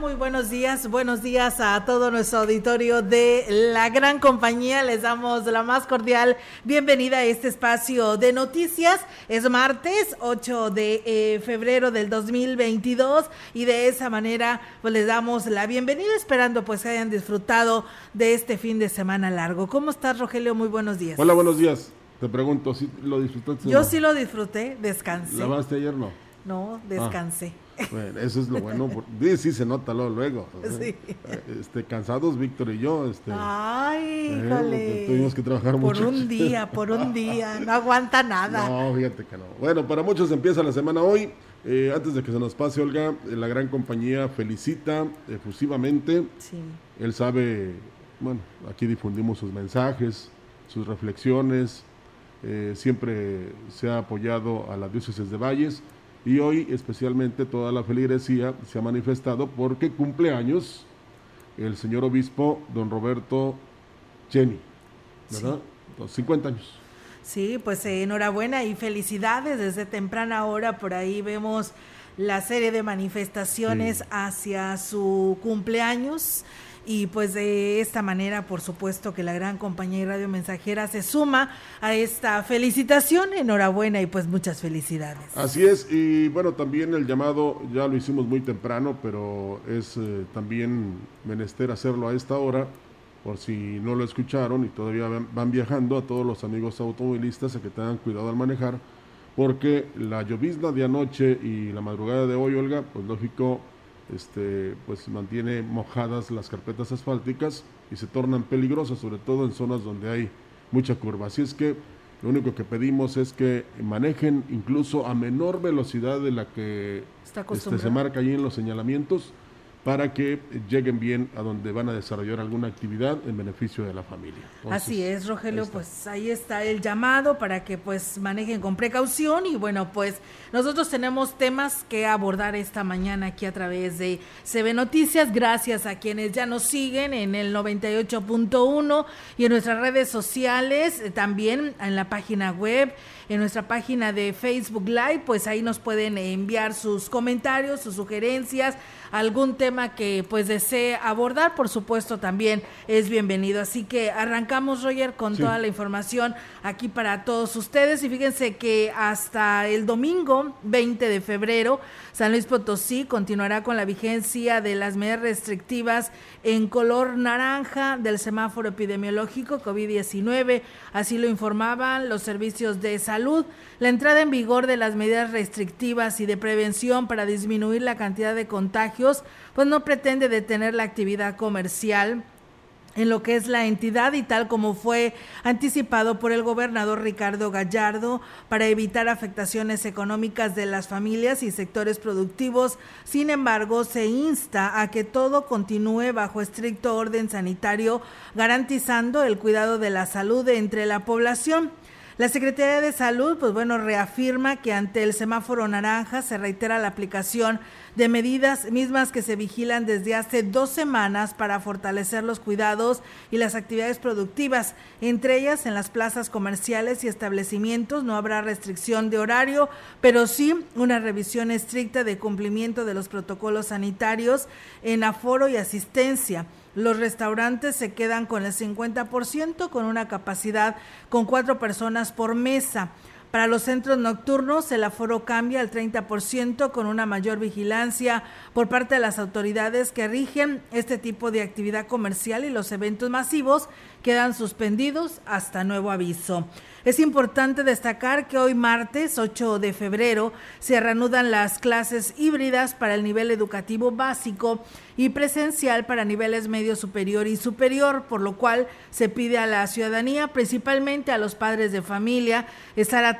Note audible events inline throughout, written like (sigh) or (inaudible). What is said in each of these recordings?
Muy buenos días, buenos días a todo nuestro auditorio de la gran compañía. Les damos la más cordial bienvenida a este espacio de noticias. Es martes 8 de eh, febrero del 2022 y de esa manera pues les damos la bienvenida esperando pues que hayan disfrutado de este fin de semana largo. ¿Cómo estás Rogelio? Muy buenos días. Hola, buenos días. Te pregunto, ¿si lo disfrutaste? Yo sí lo disfruté, descansé. ¿Lavaste ayer no? No, descansé. Bueno, eso es lo bueno. Sí, se nota luego. (laughs) Sí. Este, cansados, Víctor y yo. Este, Ay, eh, híjole. tuvimos que trabajar por mucho. Por un día, por un día. (laughs) No aguanta nada. No, fíjate que no. Bueno, para muchos empieza la semana hoy. Eh, antes de que se nos pase, Olga, eh, la gran compañía felicita efusivamente. Sí. Él sabe, bueno, aquí difundimos sus mensajes, sus reflexiones. siempre se ha apoyado a la diócesis de Valles y hoy especialmente toda la feligresía se ha manifestado porque cumple años el señor obispo don Roberto Cheni, ¿verdad? 50 años. Sí, pues eh, enhorabuena y felicidades desde temprana hora. Por ahí vemos la serie de manifestaciones hacia su cumpleaños. Y pues de esta manera, por supuesto, que la gran compañía y radio mensajera se suma a esta felicitación. Enhorabuena y pues muchas felicidades. Así es, y bueno, también el llamado ya lo hicimos muy temprano, pero es eh, también menester hacerlo a esta hora, por si no lo escucharon y todavía van viajando, a todos los amigos automovilistas a que tengan cuidado al manejar, porque la llovizna de anoche y la madrugada de hoy, Olga, pues lógico, este, pues mantiene mojadas las carpetas asfálticas y se tornan peligrosas, sobre todo en zonas donde hay mucha curva. Así es que lo único que pedimos es que manejen incluso a menor velocidad de la que este, se marca allí en los señalamientos para que lleguen bien a donde van a desarrollar alguna actividad en beneficio de la familia. Así es, Rogelio, pues ahí está el llamado para que pues manejen con precaución y bueno, pues nosotros tenemos temas que abordar esta mañana aquí a través de CB Noticias, gracias a quienes ya nos siguen en el 98.1 y en nuestras redes sociales, eh, también en la página web en nuestra página de Facebook Live, pues ahí nos pueden enviar sus comentarios, sus sugerencias, algún tema que pues desee abordar, por supuesto también es bienvenido. Así que arrancamos, Roger, con toda la información aquí para todos ustedes. Y fíjense que hasta el domingo 20 de febrero, San Luis Potosí continuará con la vigencia de las medidas restrictivas en color naranja del semáforo epidemiológico COVID-19. Así lo informaban los servicios de salud. La entrada en vigor de las medidas restrictivas y de prevención para disminuir la cantidad de contagios, pues no pretende detener la actividad comercial en lo que es la entidad y tal como fue anticipado por el gobernador Ricardo Gallardo para evitar afectaciones económicas de las familias y sectores productivos. Sin embargo, se insta a que todo continúe bajo estricto orden sanitario, garantizando el cuidado de la salud entre la población. La Secretaría de Salud, pues bueno, reafirma que ante el semáforo naranja se reitera la aplicación de medidas mismas que se vigilan desde hace dos semanas para fortalecer los cuidados y las actividades productivas. Entre ellas, en las plazas comerciales y establecimientos no habrá restricción de horario, pero sí una revisión estricta de cumplimiento de los protocolos sanitarios en aforo y asistencia. Los restaurantes se quedan con el 50% con una capacidad con cuatro personas por mesa. Para los centros nocturnos, el aforo cambia al 30% con una mayor vigilancia por parte de las autoridades que rigen este tipo de actividad comercial y los eventos masivos quedan suspendidos hasta nuevo aviso. Es importante destacar que hoy martes 8 de febrero se reanudan las clases híbridas para el nivel educativo básico y presencial para niveles medio superior y superior, por lo cual se pide a la ciudadanía, principalmente a los padres de familia, estar atentos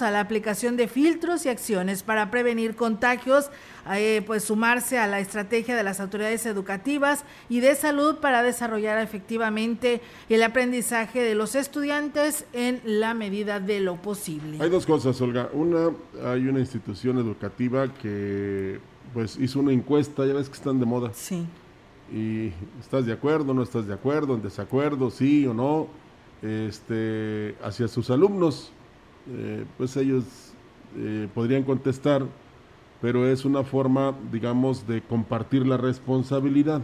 a la aplicación de filtros y acciones para prevenir contagios eh, pues sumarse a la estrategia de las autoridades educativas y de salud para desarrollar efectivamente el aprendizaje de los estudiantes en la medida de lo posible. Hay dos cosas, Olga. Una, hay una institución educativa que pues hizo una encuesta, ya ves que están de moda. Sí. Y estás de acuerdo, no estás de acuerdo, en desacuerdo, sí o no, este, hacia sus alumnos. Eh, pues ellos eh, podrían contestar pero es una forma, digamos, de compartir la responsabilidad.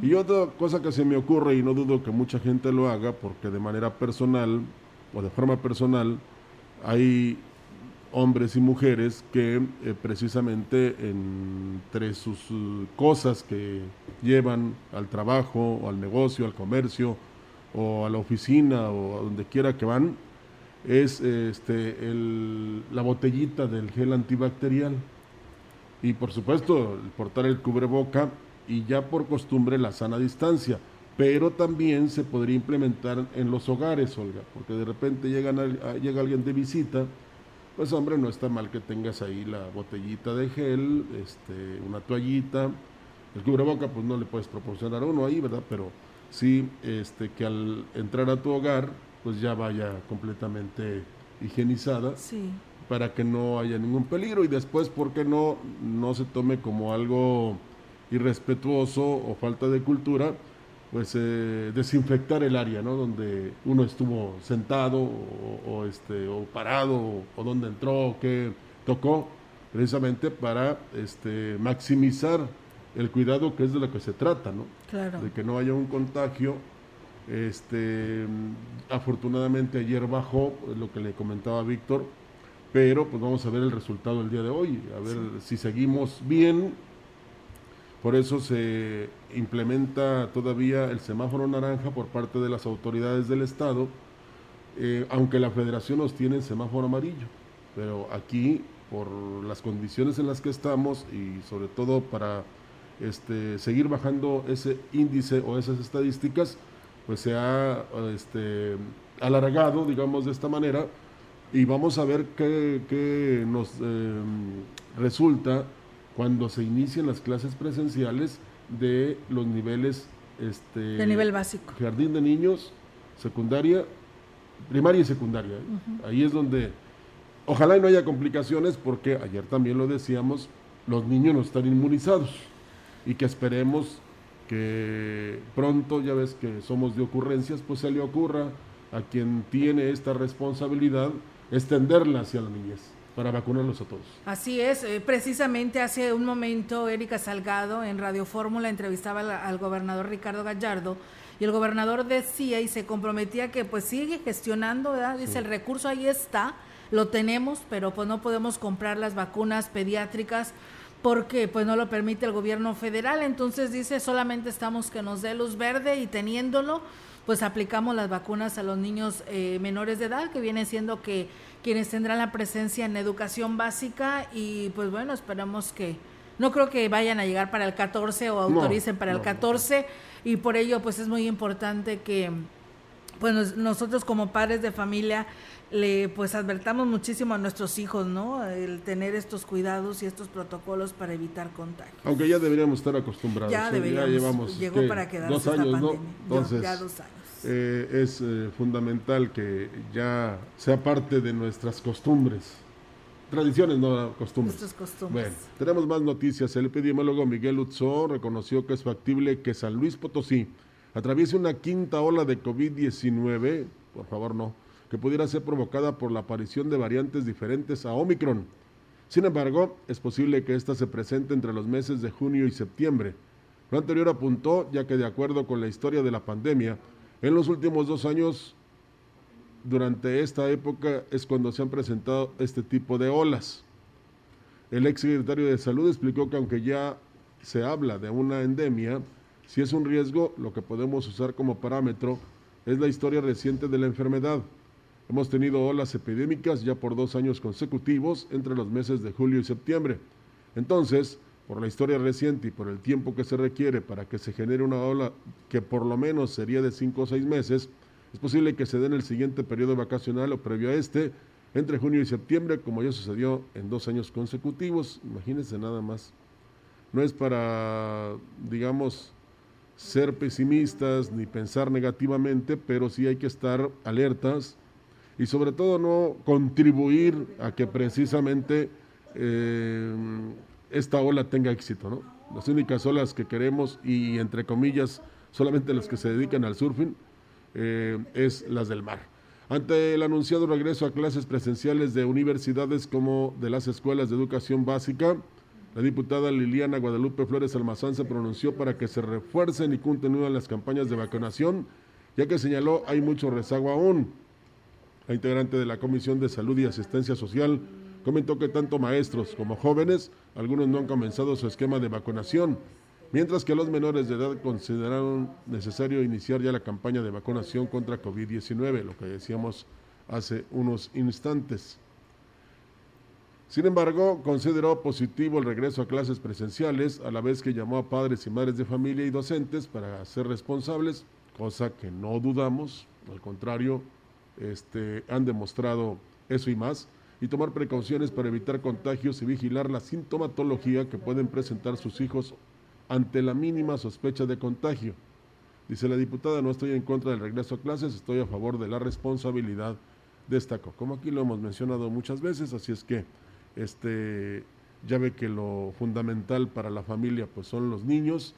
Y otra cosa que se me ocurre, y no dudo que mucha gente lo haga, porque de manera personal o de forma personal hay hombres y mujeres que eh, precisamente entre sus uh, cosas que llevan al trabajo, o al negocio, al comercio, o a la oficina, o a donde quiera que van, es este, la botellita del gel antibacterial. Y por supuesto el portar el cubreboca y ya por costumbre la sana distancia, pero también se podría implementar en los hogares, Olga, porque de repente llegan llega alguien de visita, pues hombre, no está mal que tengas ahí la botellita de gel, este, una toallita, el cubreboca pues no le puedes proporcionar uno ahí, ¿verdad? Pero sí este, que al entrar a tu hogar pues ya vaya completamente higienizada. Sí para que no haya ningún peligro y después, ¿por qué no, no se tome como algo irrespetuoso o falta de cultura? Pues eh, desinfectar el área, ¿no? Donde uno estuvo sentado o, este, o parado o, donde entró o qué tocó, precisamente para este, maximizar el cuidado que es de lo que se trata, ¿no? Claro. De que no haya un contagio. Este, afortunadamente ayer bajó, lo que le comentaba Víctor, pero pues vamos a ver el resultado el día de hoy, a ver si seguimos bien. Por eso se implementa todavía el semáforo naranja por parte de las autoridades del Estado, eh, aunque la federación nos tiene el semáforo amarillo. Pero aquí, por las condiciones en las que estamos y sobre todo para este, seguir bajando ese índice o esas estadísticas, pues se ha este, alargado, digamos de esta manera, y vamos a ver qué, nos em, resulta cuando se inician las clases presenciales de los niveles este, de nivel básico. Jardín de niños, secundaria, primaria y secundaria. Ahí es donde ojalá no haya complicaciones porque ayer también lo decíamos, los niños no están inmunizados y que esperemos que pronto, ya ves que somos de ocurrencias, pues se le ocurra a quien tiene esta responsabilidad extenderla hacia la niñez para vacunarlos a todos. Así es, eh, precisamente hace un momento Erika Salgado en Radio Fórmula entrevistaba al, gobernador Ricardo Gallardo y el gobernador decía y se comprometía que pues sigue gestionando, ¿verdad? Dice, el recurso ahí está, lo tenemos, pero pues no podemos comprar las vacunas pediátricas porque pues no lo permite el gobierno federal, entonces dice, solamente estamos que nos dé luz verde y teniéndolo, pues aplicamos las vacunas a los niños eh, menores de edad, que viene siendo que quienes tendrán la presencia en educación básica y pues bueno, esperamos que no creo que vayan a llegar para el 14 o autoricen para el 14 y por ello pues es muy importante que pues nosotros como padres de familia le pues advertamos muchísimo a nuestros hijos, ¿no? El tener estos cuidados y estos protocolos para evitar contagios. Aunque ya deberíamos estar acostumbrados. Ya ¿eh? deberíamos. llevamos llegó para quedarse dos años, ¿no? Entonces, ya dos años. eh, es eh, fundamental que ya sea parte de nuestras costumbres. Tradiciones, no costumbres. Nuestras costumbres. Bueno, tenemos más noticias. El epidemiólogo Miguel Utzó reconoció que es factible que San Luis Potosí atraviese una quinta ola de COVID-19, por favor no, que pudiera ser provocada por la aparición de variantes diferentes a Omicron. Sin embargo, es posible que ésta se presente entre los meses de junio y septiembre. Lo anterior apuntó, ya que de acuerdo con la historia de la pandemia, en los últimos dos años, durante esta época, es cuando se han presentado este tipo de olas. El ex secretario de Salud explicó que aunque ya se habla de una endemia, si es un riesgo, lo que podemos usar como parámetro es la historia reciente de la enfermedad. Hemos tenido olas epidémicas ya por dos años consecutivos entre los meses de julio y septiembre. Entonces, por la historia reciente y por el tiempo que se requiere para que se genere una ola que por lo menos sería de cinco o seis meses, es posible que se dé en el siguiente periodo vacacional o previo a este, entre junio y septiembre, como ya sucedió en dos años consecutivos. Imagínense nada más. No es para, digamos, ser pesimistas ni pensar negativamente, pero sí hay que estar alertas y sobre todo no contribuir a que precisamente eh, esta ola tenga éxito, ¿no? Las únicas olas que queremos y entre comillas solamente las que se dedican al surfing eh, es las del mar. Ante el anunciado regreso a clases presenciales de universidades como de las escuelas de educación básica, la diputada Liliana Guadalupe Flores Almazán se pronunció para que se refuercen y continúen las campañas de vacunación, ya que señaló hay mucho rezago aún. La integrante de la Comisión de Salud y Asistencia Social comentó que tanto maestros como jóvenes, algunos no han comenzado su esquema de vacunación, mientras que los menores de edad consideraron necesario iniciar ya la campaña de vacunación contra COVID-19, lo que decíamos hace unos instantes. Sin embargo, consideró positivo el regreso a clases presenciales, a la vez que llamó a padres y madres de familia y docentes para ser responsables, cosa que no dudamos, al contrario, este, han demostrado eso y más, y tomar precauciones para evitar contagios y vigilar la sintomatología que pueden presentar sus hijos ante la mínima sospecha de contagio. Dice la diputada, no estoy en contra del regreso a clases, estoy a favor de la responsabilidad, destacó. Como aquí lo hemos mencionado muchas veces, así es que este, ya ve que lo fundamental para la familia pues son los niños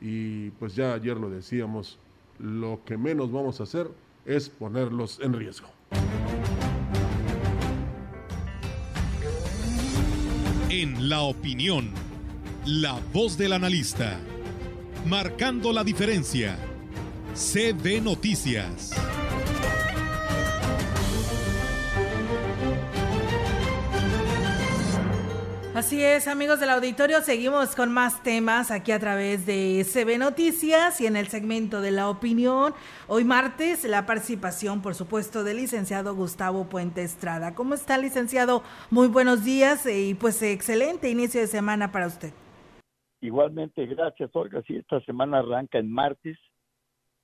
y pues ya ayer lo decíamos, lo que menos vamos a hacer es ponerlos en riesgo. En la opinión, la voz del analista, marcando la diferencia. CB Noticias. Así es, amigos del auditorio, seguimos con más temas aquí a través de CB Noticias y en el segmento de la opinión. Hoy martes, la participación, por supuesto, del licenciado Gustavo Puente Estrada. ¿Cómo está, licenciado? Muy buenos días y pues excelente inicio de semana para usted. Igualmente, gracias, Olga. Sí, esta semana arranca en martes,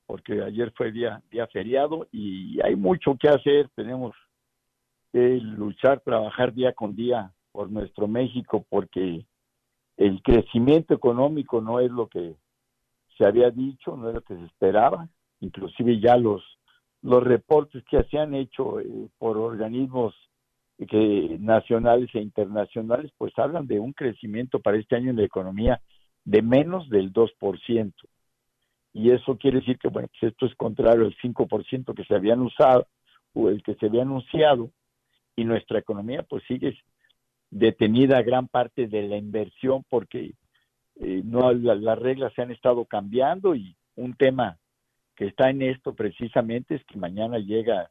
porque ayer fue día, día feriado y hay mucho que hacer. Tenemos que luchar, trabajar día con día por nuestro México porque el crecimiento económico no es lo que se había dicho, no es lo que se esperaba, inclusive ya los los reportes que se han hecho eh, por organismos que nacionales e internacionales pues hablan de un crecimiento para este año en la economía de menos del 2%. Y eso quiere decir que bueno, pues esto es contrario al 5% que se habían usado o el que se había anunciado y nuestra economía pues sigue detenida gran parte de la inversión porque eh, no las reglas se han estado cambiando y un tema que está en esto precisamente es que mañana llega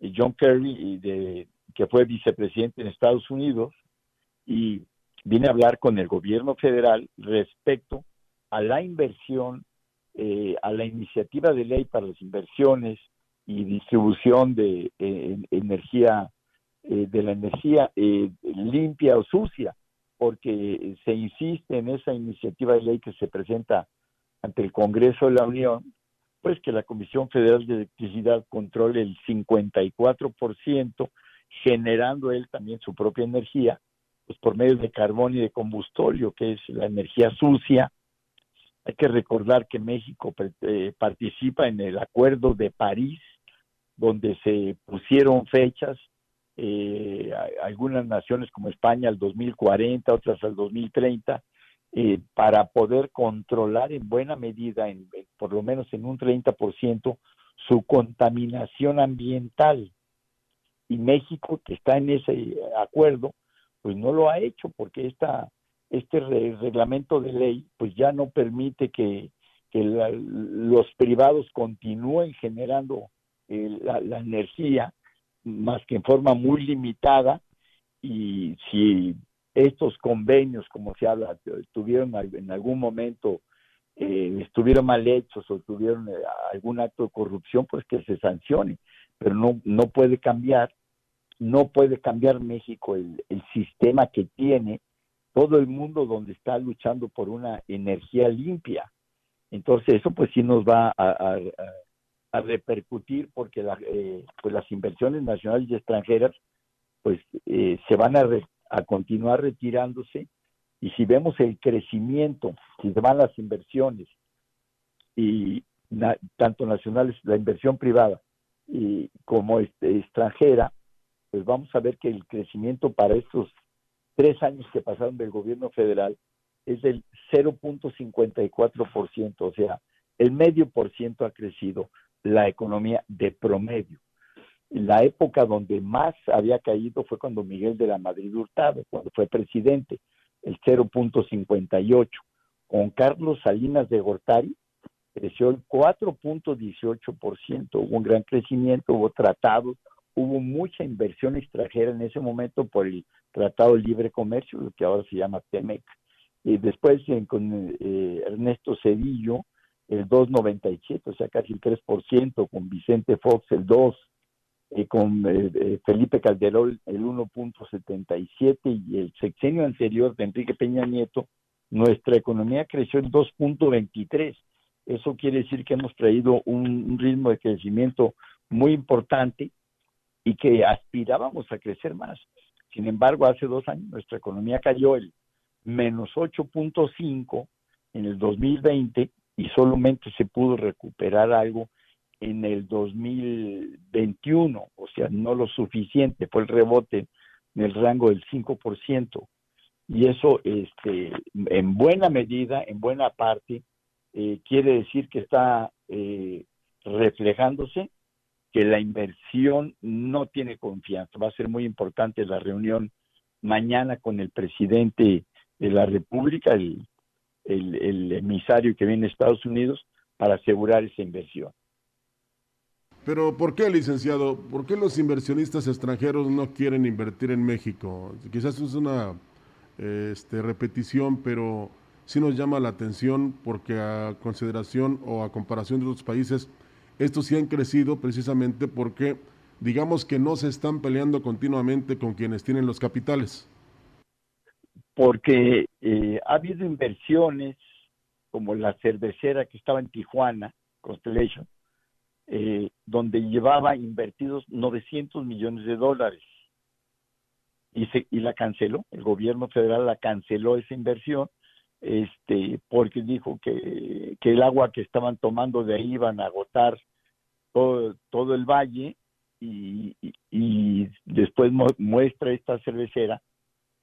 eh, John Kerry de, que fue vicepresidente en Estados Unidos y viene a hablar con el gobierno federal respecto a la inversión, eh, a la iniciativa de ley para las inversiones y distribución de energía eh, de la energía eh, limpia o sucia, porque se insiste en esa iniciativa de ley que se presenta ante el Congreso de la Unión, pues que la Comisión Federal de Electricidad controle el 54%, generando él también su propia energía, pues por medio de carbón y de combustorio, que es la energía sucia, Hay que recordar que México eh, participa en el Acuerdo de París, donde se pusieron fechas, eh, algunas naciones como España al 2040, otras al 2030, eh, para poder controlar en buena medida, en, por lo menos en un 30%, su contaminación ambiental. Y México, que está en ese acuerdo, pues no lo ha hecho porque esta, este reglamento de ley pues ya no permite que, los privados continúen generando eh, la energía más que en forma muy limitada y si estos convenios, como se habla, tuvieron en algún momento, eh, estuvieron mal hechos o tuvieron eh, algún acto de corrupción, pues que se sancione, pero no, no puede cambiar, no puede cambiar México el, el sistema que tiene todo el mundo donde está luchando por una energía limpia. Entonces eso pues sí nos va a, a, repercutir porque la, eh, pues las inversiones nacionales y extranjeras pues se van a, a continuar retirándose. Y si vemos el crecimiento, si se van las inversiones y tanto nacionales, la inversión privada y como este, extranjera, pues vamos a ver que el crecimiento para estos tres años que pasaron del gobierno federal es del 0.54%, o sea, el medio por ciento ha crecido la economía de promedio la época donde más había caído fue cuando Miguel de la Madrid Hurtado, cuando fue presidente, el 0.58. Con Carlos Salinas de Gortari creció el 4.18%, hubo un gran crecimiento, hubo tratados, hubo mucha inversión extranjera en ese momento por el Tratado Libre Comercio, lo que ahora se llama TEMEC. Y después con eh, Ernesto Cedillo, el 2.97, o sea, casi el 3%, con Vicente Fox el 2%, eh, con eh, eh, Felipe Calderón el 1.77 y el sexenio anterior de Enrique Peña Nieto, nuestra economía creció en 2.23. Eso quiere decir que hemos traído un, ritmo de crecimiento muy importante y que aspirábamos a crecer más. Sin embargo, hace dos años nuestra economía cayó el menos 8.5 en el 2020 y solamente se pudo recuperar algo en el 2021, o sea, no lo suficiente, fue el rebote en el rango del 5%. Y eso, este, en buena medida, en buena parte, eh, quiere decir que está eh, reflejándose que la inversión no tiene confianza. Va a ser muy importante la reunión mañana con el presidente de la República, el, el emisario que viene de Estados Unidos, para asegurar esa inversión. Pero ¿por qué, licenciado? ¿Por qué los inversionistas extranjeros no quieren invertir en México? Quizás es una este, repetición, pero sí nos llama la atención porque a consideración o a comparación de otros países, estos sí han crecido precisamente porque digamos que no se están peleando continuamente con quienes tienen los capitales. Porque eh, ha habido inversiones como la cervecera que estaba en Tijuana, Constellation, eh, donde llevaba invertidos 900 millones de dólares. Y, se, y la canceló, el gobierno federal la canceló esa inversión este porque dijo que, que el agua que estaban tomando de ahí iban a agotar todo, todo el valle y, y, después muestra esta cervecera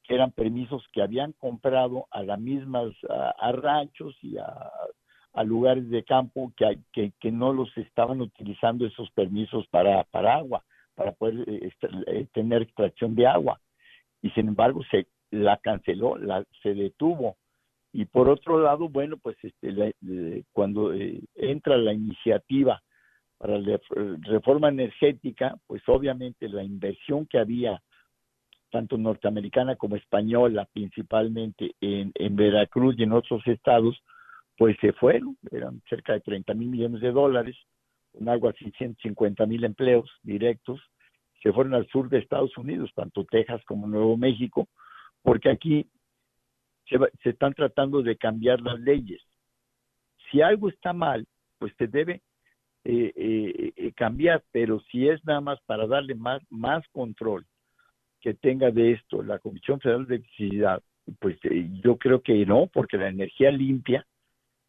que eran permisos que habían comprado a las mismas a ranchos y a lugares de campo que, que, que, no los estaban utilizando esos permisos para, para agua, para poder eh, eh, tener extracción de agua. Y sin embargo se la canceló, la, se detuvo. Y por otro lado, bueno, pues este, cuando eh, entra la iniciativa para la reforma energética, pues obviamente la inversión que había tanto norteamericana como española, principalmente en, Veracruz y en otros estados, pues se fueron, eran cerca de 30 mil millones de dólares, con algo así 150 mil empleos directos, se fueron al sur de Estados Unidos, tanto Texas como Nuevo México, porque aquí se, están tratando de cambiar las leyes. Si algo está mal, pues se debe eh, eh, eh, cambiar, pero si es nada más para darle más, más control que tenga de esto la Comisión Federal de Electricidad, pues yo creo que no, porque la energía limpia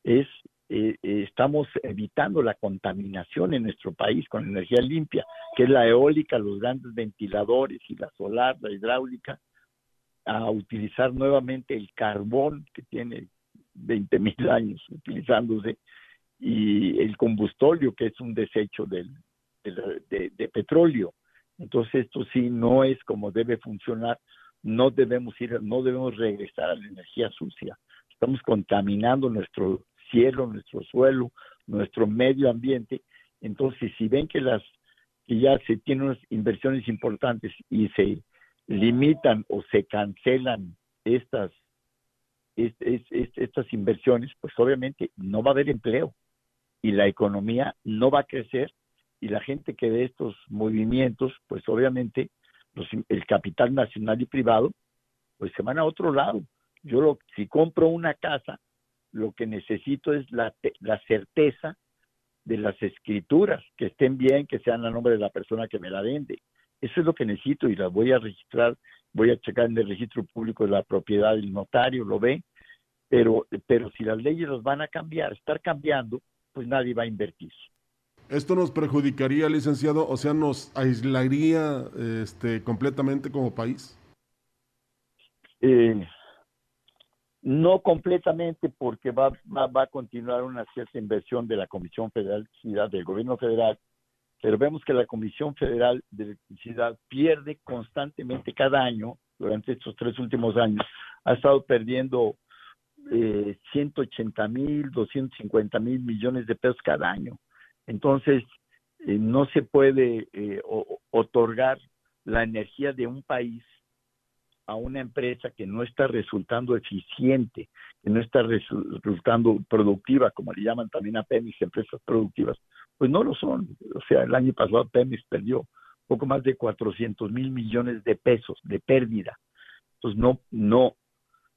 es eh, eh, estamos evitando la contaminación en nuestro país con energía limpia, que es la eólica, los grandes ventiladores y la solar, la hidráulica, a utilizar nuevamente el carbón que tiene 20 mil (laughs) años utilizándose y el combustóleo que es un desecho del, de, petróleo. Entonces esto sí no es como debe funcionar. No debemos ir, no debemos regresar a la energía sucia. Estamos contaminando nuestro cielo, nuestro suelo, nuestro medio ambiente. Entonces, si ven que las que ya se tienen unas inversiones importantes y se limitan o se cancelan estas estas inversiones, pues obviamente no va a haber empleo y la economía no va a crecer y la gente que ve estos movimientos, pues obviamente el capital nacional y privado, pues se van a otro lado. Yo lo, si compro una casa, lo que necesito es la, la certeza de las escrituras, que estén bien, que sean a nombre de la persona que me la vende. Eso es lo que necesito y la voy a registrar, voy a checar en el registro público de la propiedad del notario, lo ve, pero, pero si las leyes los van a cambiar, estar cambiando, pues nadie va a invertir. ¿Esto nos perjudicaría, licenciado? O sea, ¿nos aislaría este, completamente como país? Eh, no completamente porque va, va, a continuar una cierta inversión de la Comisión Federal de Electricidad, del Gobierno Federal, pero vemos que la Comisión Federal de Electricidad pierde constantemente cada año, durante estos tres últimos años, ha estado perdiendo eh, 180 mil, 250 mil millones de pesos cada año. Entonces, eh, no se puede eh, otorgar la energía de un país a una empresa que no está resultando eficiente, que no está resultando productiva, como le llaman también a Pemex, empresas productivas, pues no lo son. O sea, el año pasado Pemex perdió poco más de 400 mil millones de pesos de pérdida. Entonces, no, no,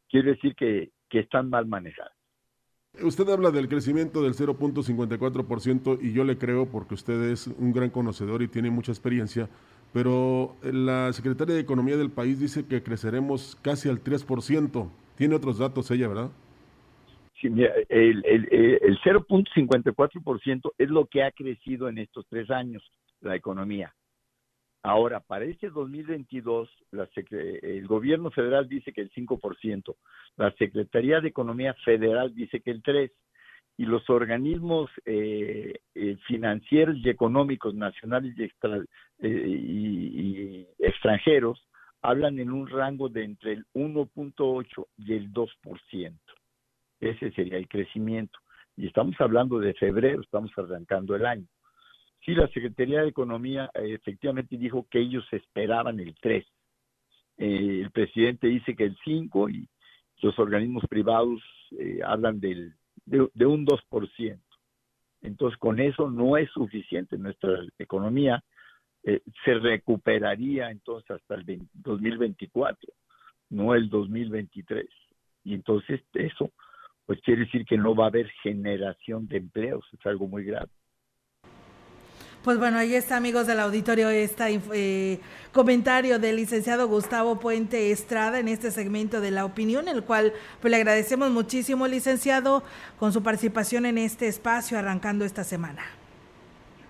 quiere decir que, que están mal manejadas. Usted habla del crecimiento del 0.54% y yo le creo porque usted es un gran conocedor y tiene mucha experiencia, pero la secretaria de Economía del país dice que creceremos casi al 3%. Tiene otros datos ella, ¿verdad? Sí, mira, el, el, el 0.54% es lo que ha crecido en estos tres años la economía. Ahora, para este 2022, la el gobierno federal dice que el 5%, la Secretaría de Economía Federal dice que el 3%, y los organismos eh, eh, financieros y económicos nacionales y, eh, y, extranjeros hablan en un rango de entre el 1.8 y el 2%. Ese sería el crecimiento. Y estamos hablando de febrero, estamos arrancando el año. Sí, la Secretaría de Economía efectivamente dijo que ellos esperaban el 3. el presidente dice que el 5 y los organismos privados hablan del de, un 2%. Entonces, con eso no es suficiente. Nuestra economía eh, se recuperaría entonces hasta el 2024, no el 2023. Y entonces eso, pues quiere decir que no va a haber generación de empleos, es algo muy grave. Pues bueno, ahí está, amigos del auditorio, este eh, comentario del licenciado Gustavo Puente Estrada en este segmento de la opinión, el cual pues, le agradecemos muchísimo, licenciado, con su participación en este espacio arrancando esta semana.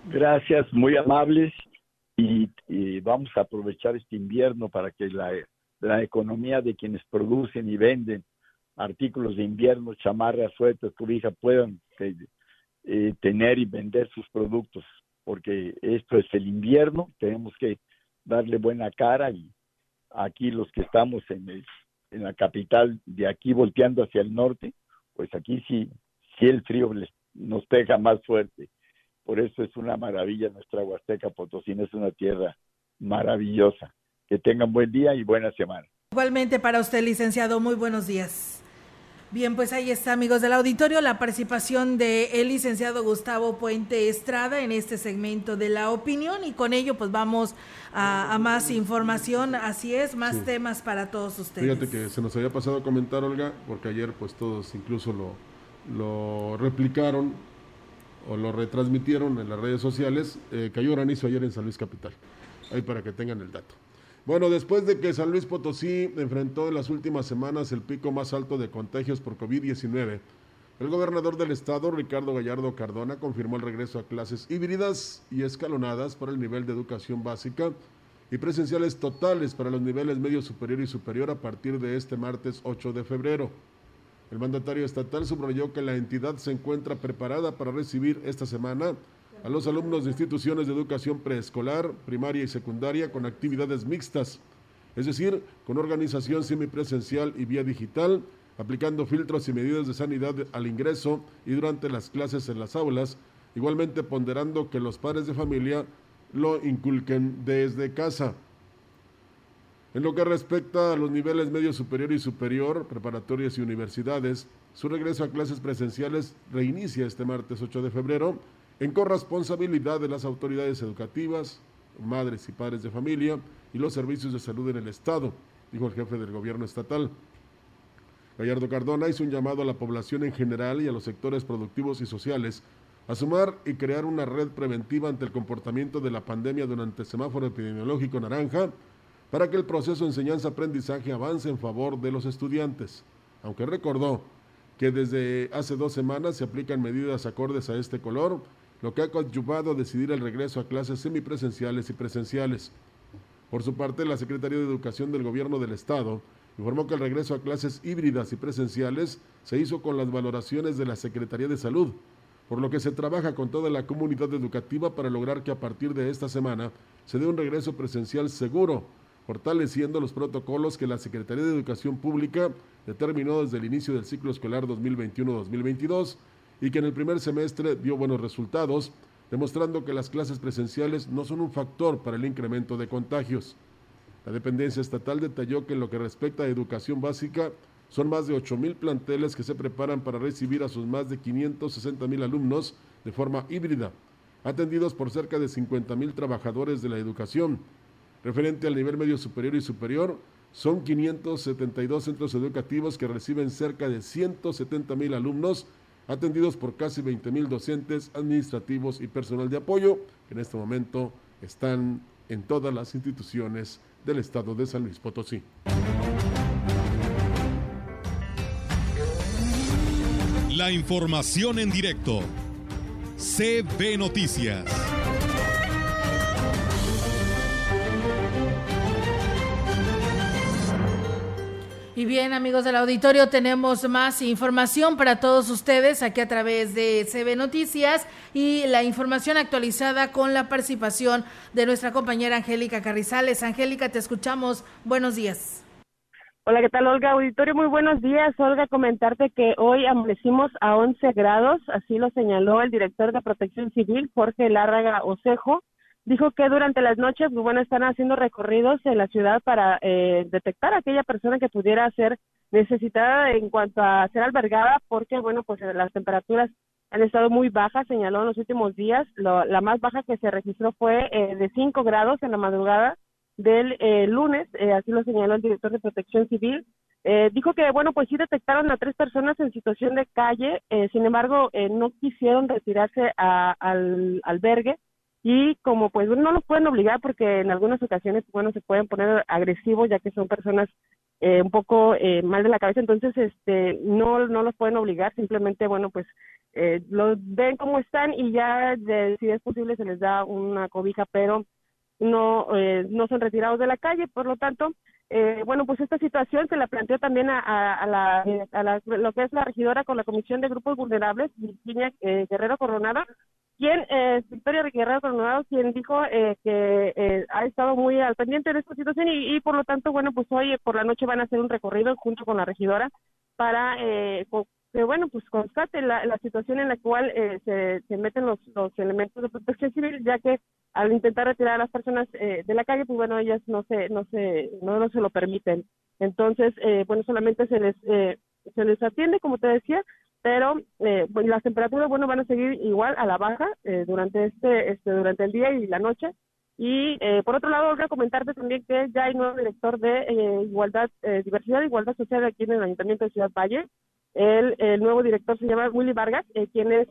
Gracias, muy amables, y, vamos a aprovechar este invierno para que la, economía de quienes producen y venden artículos de invierno, chamarras, suéteres, cobijas, puedan eh, tener y vender sus productos porque esto es el invierno, tenemos que darle buena cara y aquí los que estamos en, en la capital, de aquí volteando hacia el norte, pues aquí sí, sí el frío nos pega más fuerte. Por eso es una maravilla nuestra Huasteca Potosina, es una tierra maravillosa. Que tengan buen día y buena semana. Igualmente para usted, licenciado, muy buenos días. Bien, pues ahí está, amigos del auditorio, la participación del el licenciado Gustavo Puente Estrada en este segmento de la opinión y con ello pues vamos a, más información, así es, más temas para todos ustedes. Fíjate que se nos había pasado a comentar, Olga, porque ayer pues todos incluso lo, lo replicaron o lo retransmitieron en las redes sociales, eh, cayó granizo ayer en San Luis Capital, ahí para que tengan el dato. Bueno, después de que San Luis Potosí enfrentó en las últimas semanas el pico más alto de contagios por COVID-19, El gobernador del estado, Ricardo Gallardo Cardona, confirmó el regreso a clases híbridas y escalonadas para el nivel de educación básica y presenciales totales para los niveles medio superior y superior a partir de este martes 8 de febrero. El mandatario estatal subrayó que la entidad se encuentra preparada para recibir esta semana a los alumnos de instituciones de educación preescolar, primaria y secundaria con actividades mixtas, es decir, con organización semipresencial y vía digital, aplicando filtros y medidas de sanidad al ingreso y durante las clases en las aulas, igualmente ponderando que los padres de familia lo inculquen desde casa. En lo que respecta a los niveles medio superior y superior, preparatorias y universidades, su regreso a clases presenciales reinicia este martes 8 de febrero en corresponsabilidad de las autoridades educativas, madres y padres de familia y los servicios de salud en el Estado, dijo el jefe del gobierno estatal. Gallardo Cardona hizo un llamado a la población en general y a los sectores productivos y sociales a sumar y crear una red preventiva ante el comportamiento de la pandemia durante el semáforo epidemiológico naranja para que el proceso de enseñanza-aprendizaje avance en favor de los estudiantes, aunque recordó que desde hace dos semanas se aplican medidas acordes a este color, lo que ha coadyuvado a decidir el regreso a clases semipresenciales y presenciales. Por su parte, la Secretaría de Educación del Gobierno del Estado informó que el regreso a clases híbridas y presenciales se hizo con las valoraciones de la Secretaría de Salud, por lo que se trabaja con toda la comunidad educativa para lograr que a partir de esta semana se dé un regreso presencial seguro, fortaleciendo los protocolos que la Secretaría de Educación Pública determinó desde el inicio del ciclo escolar 2021-2022 y que en el primer semestre dio buenos resultados, demostrando que las clases presenciales no son un factor para el incremento de contagios. La dependencia estatal detalló que en lo que respecta a educación básica, son más de 8 mil planteles que se preparan para recibir a sus más de 560 mil alumnos de forma híbrida, atendidos por cerca de 50 mil trabajadores de la educación. Referente al nivel medio superior y superior, son 572 centros educativos que reciben cerca de 170 mil alumnos, atendidos por casi 20 mil docentes, administrativos y personal de apoyo, que en este momento están en todas las instituciones del estado de San Luis Potosí. La información en directo. CB Noticias. Y bien, amigos del auditorio, tenemos más información para todos ustedes aquí a través de CB Noticias y la información actualizada con la participación de nuestra compañera Angélica Carrizales. Angélica, te escuchamos. Buenos días. Hola, ¿qué tal, Olga? Auditorio, muy buenos días. Olga, comentarte que hoy amanecimos a 11 grados, así lo señaló el director de Protección Civil, Jorge Lárraga Osejo. Dijo que durante las noches, pues, bueno, están haciendo recorridos en la ciudad para eh, detectar a aquella persona que pudiera ser necesitada en cuanto a ser albergada, porque, bueno, pues las temperaturas han estado muy bajas, señaló en los últimos días. la más baja que se registró fue eh, de 5 grados en la madrugada del eh, lunes, eh, así lo señaló el director de Protección Civil, eh, dijo que, bueno, pues sí detectaron a tres personas en situación de calle, sin embargo, no quisieron retirarse al albergue y como pues no los pueden obligar porque en algunas ocasiones, bueno, se pueden poner agresivos ya que son personas un poco mal de la cabeza, entonces, este, no, no los pueden obligar, simplemente, bueno, pues los ven como están y ya, si es posible, se les da una cobija, pero no, eh, no son retirados de la calle. Por lo tanto, eh, bueno, pues esta situación se la planteó también a, a, la, a la, lo que es la regidora con la Comisión de Grupos Vulnerables, Virginia eh, Guerrero Coronada, quien, eh, Victoria Guerrero Coronado, quien dijo eh, que eh, ha estado muy al pendiente de esta situación y, y, por lo tanto, bueno, pues hoy por la noche van a hacer un recorrido junto con la regidora para eh, que bueno, pues constate la, situación en la cual eh, se, se, meten los, los elementos de protección civil, ya que al intentar retirar a las personas eh, de la calle, pues bueno, ellas no se, no se, no, no se lo permiten. Entonces, bueno, solamente se les, se les atiende, como te decía, pero eh, pues las temperaturas, bueno, van a seguir igual a la baja eh, durante este, este, durante el día y la noche. Y eh, por otro lado, voy a comentarte también que ya hay nuevo director de eh, igualdad, eh, diversidad e igualdad social aquí en el Ayuntamiento de Ciudad Valle. El, el nuevo director se llama Willy Vargas, eh, quien es,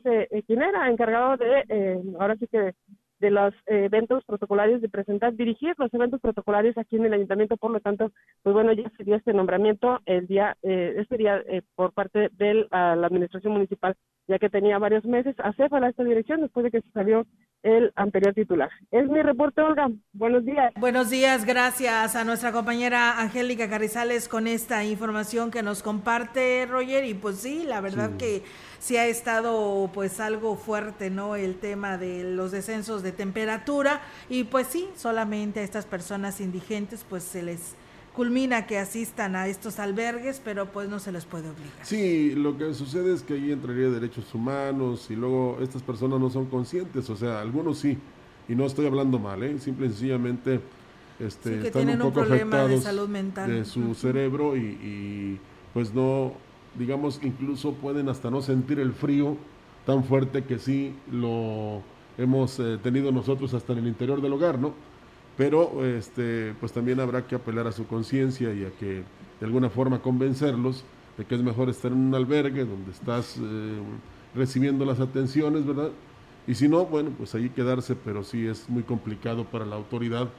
quien era encargado de, ahora sí que de los eh, eventos protocolarios de presentar, dirigir los eventos protocolarios aquí en el ayuntamiento, por lo tanto, pues bueno, ya se dio este nombramiento el día, eh, este día eh, por parte de la administración municipal, ya que tenía varios meses a a esta dirección después de que se salió el anterior titular. Es mi reporte, Olga. Buenos días. Buenos días, gracias a nuestra compañera Angélica Carrizales con esta información que nos comparte Roger y pues sí, la verdad que sí ha estado pues algo fuerte, ¿no? El tema de los descensos de temperatura y pues sí, solamente a estas personas indigentes pues se les culmina que asistan a estos albergues, pero pues no se les puede obligar. Sí, lo que sucede es que ahí entraría derechos humanos y luego estas personas no son conscientes, o sea, algunos sí, y no estoy hablando mal, ¿eh? simple y sencillamente este, están un poco afectados de salud mental de su cerebro y, y pues no, digamos, incluso pueden hasta no sentir el frío tan fuerte que sí lo hemos eh, tenido nosotros hasta en el interior del hogar, ¿no? Pero este, pues también habrá que apelar a su conciencia y a que de alguna forma convencerlos de que es mejor estar en un albergue donde estás eh, recibiendo las atenciones, ¿verdad? Y si no, bueno, pues ahí quedarse, pero sí es muy complicado para la autoridad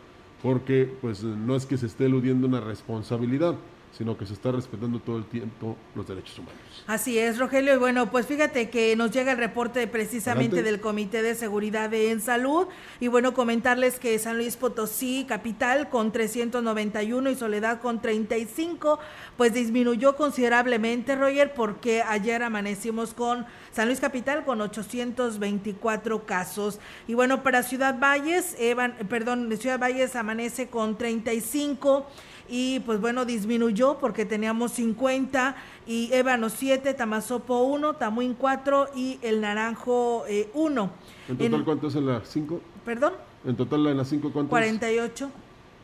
porque pues no es que se esté eludiendo una responsabilidad, sino que se está respetando todo el tiempo los derechos humanos. Así es, Rogelio. Y bueno, pues fíjate que nos llega el reporte precisamente del Comité de Seguridad en Salud. Y bueno, comentarles que San Luis Potosí, capital, con 391 y Soledad con 35, pues disminuyó considerablemente, Roger, porque ayer amanecimos con San Luis Capital con 824 casos. Y bueno, para Ciudad Valles, Evan, perdón, Ciudad Valles amanece con 35 y pues bueno, disminuyó porque teníamos 50 y Ébano 7, Tamazopo 1, Tamuín 4 y el Naranjo 1. Eh, ¿En total cuánto es en las 5? ¿Perdón? En total en las 5 cuánto 48.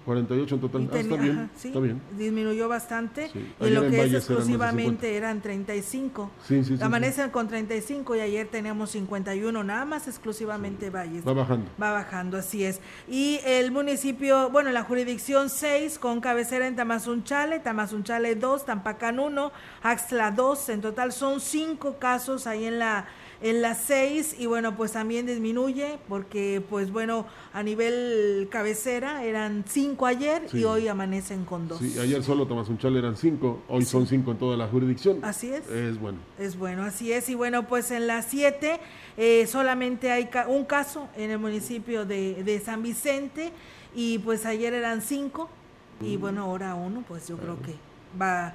48 en total. Ah, está, bien, está bien. Disminuyó bastante. Y lo que es exclusivamente eran, 35. Sí, sí, Amanecen con 35 y ayer teníamos 51, nada más exclusivamente Valles. Va bajando. Va bajando, así es. Y el municipio, bueno, la jurisdicción 6 con cabecera en Tamazunchale, Tamazunchale 2, Tampacán 1, Axtla 2. En total son 5 casos ahí en la en las seis y bueno pues también disminuye porque pues bueno a nivel cabecera eran cinco ayer y hoy amanecen con dos. Sí, ayer solo Unchal eran cinco, hoy son cinco en toda la jurisdicción. Así es. Es bueno. Es bueno, así es y bueno pues en las siete eh, solamente hay un caso en el municipio de, de San Vicente y pues ayer eran cinco y mm. bueno ahora uno pues yo creo que va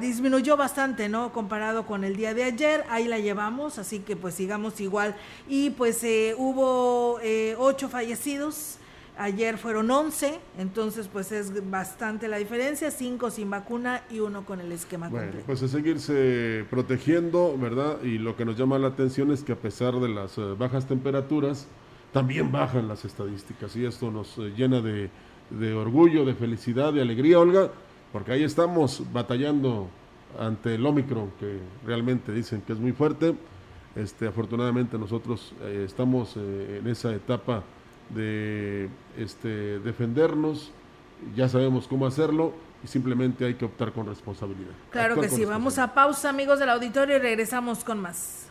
disminuyó bastante, ¿no? Comparado con el día de ayer, ahí la llevamos, así que pues sigamos igual. Y pues eh, hubo eh, ocho fallecidos, ayer fueron once, entonces pues es bastante la diferencia, cinco sin vacuna y uno con el esquema bueno, Pues es seguirse protegiendo, ¿verdad? Y lo que nos llama la atención es que a pesar de las eh, bajas temperaturas, también bajan las estadísticas y esto nos llena de, de orgullo, de felicidad, de alegría, Olga porque ahí estamos batallando ante el Omicron, que realmente dicen que es muy fuerte. Este, afortunadamente nosotros eh, estamos eh, en esa etapa de este, defendernos, ya sabemos cómo hacerlo y simplemente hay que optar con responsabilidad. Claro que sí, vamos a pausa amigos del auditorio y regresamos con más.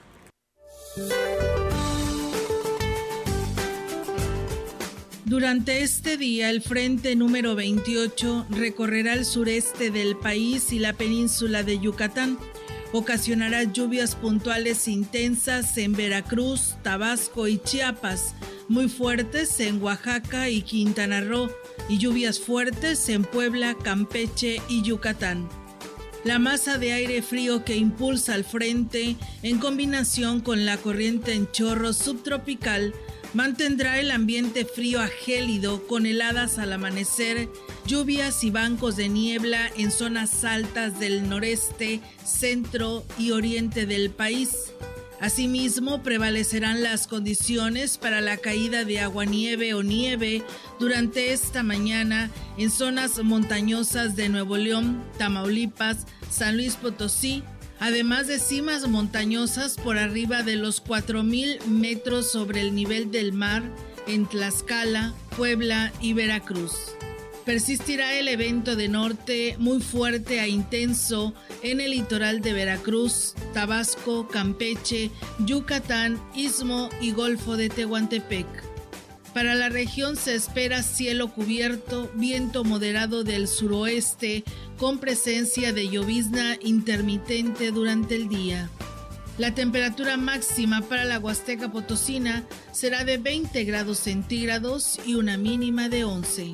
Durante este día, el frente número 28 recorrerá el sureste del país y la península de Yucatán. Ocasionará lluvias puntuales intensas en Veracruz, Tabasco y Chiapas, muy fuertes en Oaxaca y Quintana Roo, y lluvias fuertes en Puebla, Campeche y Yucatán. La masa de aire frío que impulsa al frente, en combinación con la corriente en chorro subtropical, Mantendrá el ambiente frío a gélido con heladas al amanecer, lluvias y bancos de niebla en zonas altas del noreste, centro y oriente del país. Asimismo, prevalecerán las condiciones para la caída de aguanieve o nieve durante esta mañana en zonas montañosas de Nuevo León, Tamaulipas, San Luis Potosí, además de cimas montañosas por arriba de los 4.000 metros sobre el nivel del mar en Tlaxcala, Puebla y Veracruz. Persistirá el evento de norte muy fuerte a intenso en el litoral de Veracruz, Tabasco, Campeche, Yucatán, Istmo y Golfo de Tehuantepec. Para la región se espera cielo cubierto, viento moderado del suroeste con presencia de llovizna intermitente durante el día. La temperatura máxima para la Huasteca Potosina será de 20 grados centígrados y una mínima de 11.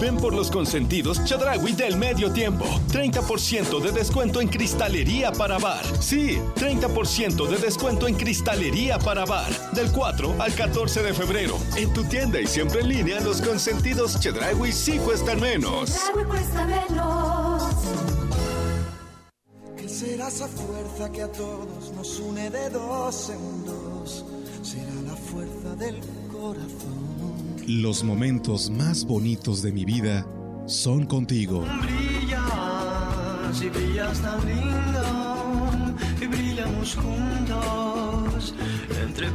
Ven por los consentidos Chadragui del medio tiempo. 30% de descuento en cristalería para bar. Sí, 30% de descuento en cristalería para bar. Del 4 al 14 de febrero. En tu tienda y siempre en línea, los consentidos Chedragui sí cuestan menos. cuesta menos. ¿Qué será esa fuerza que a todos nos une de dos en dos? Será la fuerza del corazón los momentos más bonitos de mi vida son contigo. Brillas y brillas tan lindo y brillamos juntos entre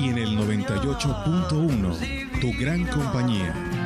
Y en el 98.1, tu gran compañía.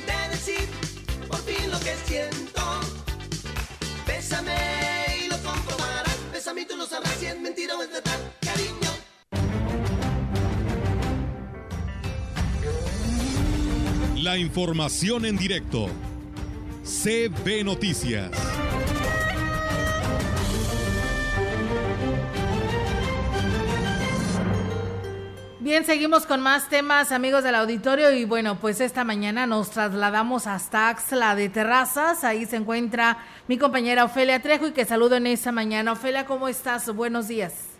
La información en directo. CB Noticias. Bien, seguimos con más temas, amigos del auditorio. Y bueno, pues esta mañana nos trasladamos hasta Axla de Terrazas. Ahí se encuentra mi compañera Ofelia Trejo y que saludo en esta mañana. Ofelia, ¿cómo estás? Buenos días.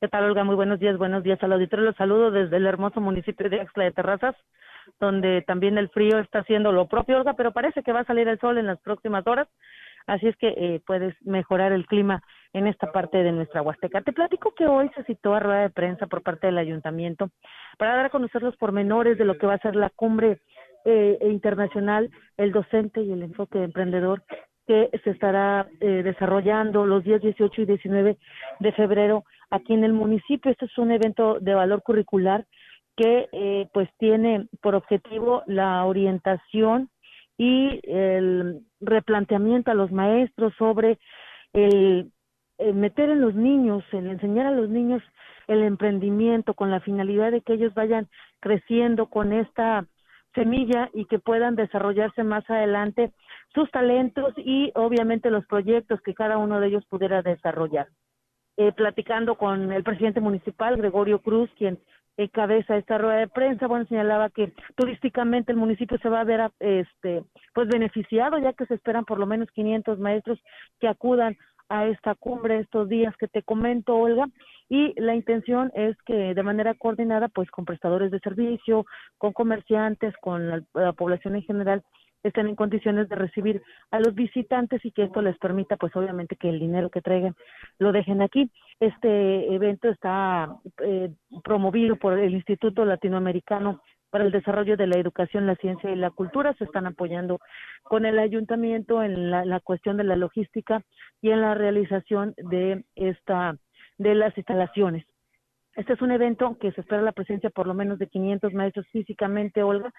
¿Qué tal, Olga? Muy buenos días, buenos días al auditorio. Los saludo desde el hermoso municipio de Axla de Terrazas, donde también el frío está haciendo lo propio, Olga, pero parece que va a salir el sol en las próximas horas. Así es que eh, puedes mejorar el clima en esta parte de nuestra Huasteca. Te platico que hoy se citó a rueda de prensa por parte del ayuntamiento para dar a conocer los pormenores de lo que va a ser la cumbre eh, internacional, el docente y el enfoque emprendedor que se estará eh, desarrollando los días 18 y 19 de febrero aquí en el municipio. Este es un evento de valor curricular que eh, pues tiene por objetivo la orientación y el replanteamiento a los maestros sobre el eh, meter en los niños, el enseñar a los niños el emprendimiento con la finalidad de que ellos vayan creciendo con esta semilla y que puedan desarrollarse más adelante sus talentos y obviamente los proyectos que cada uno de ellos pudiera desarrollar. Eh, platicando con el presidente municipal, Gregorio Cruz, quien encabeza esta rueda de prensa, bueno, señalaba que turísticamente el municipio se va a ver este pues beneficiado ya que se esperan por lo menos 500 maestros que acudan a esta cumbre estos días que te comento, Olga, y la intención es que de manera coordinada, pues con prestadores de servicio, con comerciantes, con la, población en general, estén en condiciones de recibir a los visitantes y que esto les permita, pues obviamente, que el dinero que traigan lo dejen aquí. Este evento está eh, promovido por el Instituto Latinoamericano para el desarrollo de la educación, la ciencia y la cultura. Se están apoyando con el ayuntamiento en la, cuestión de la logística y en la realización de esta de las instalaciones. Este es un evento que se espera la presencia por lo menos de 500 maestros físicamente, Olga,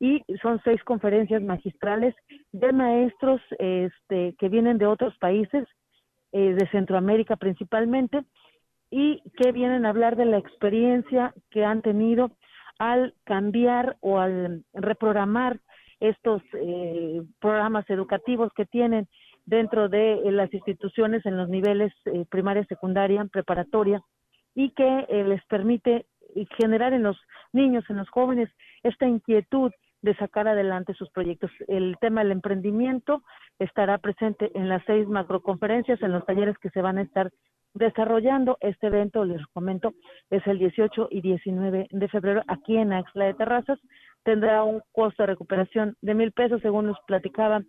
y son seis conferencias magistrales de maestros este, que vienen de otros países, eh, de Centroamérica principalmente, y que vienen a hablar de la experiencia que han tenido al cambiar o al reprogramar estos eh, programas educativos que tienen dentro de eh, las instituciones en los niveles primaria, secundaria, preparatoria y que les permite generar en los niños, en los jóvenes, esta inquietud de sacar adelante sus proyectos. El tema del emprendimiento estará presente en las seis macroconferencias, en los talleres que se van a estar desarrollando este evento, les comento, es el 18 y 19 de febrero aquí en Axla de Terrazas. Tendrá un costo de recuperación de mil pesos, según nos platicaban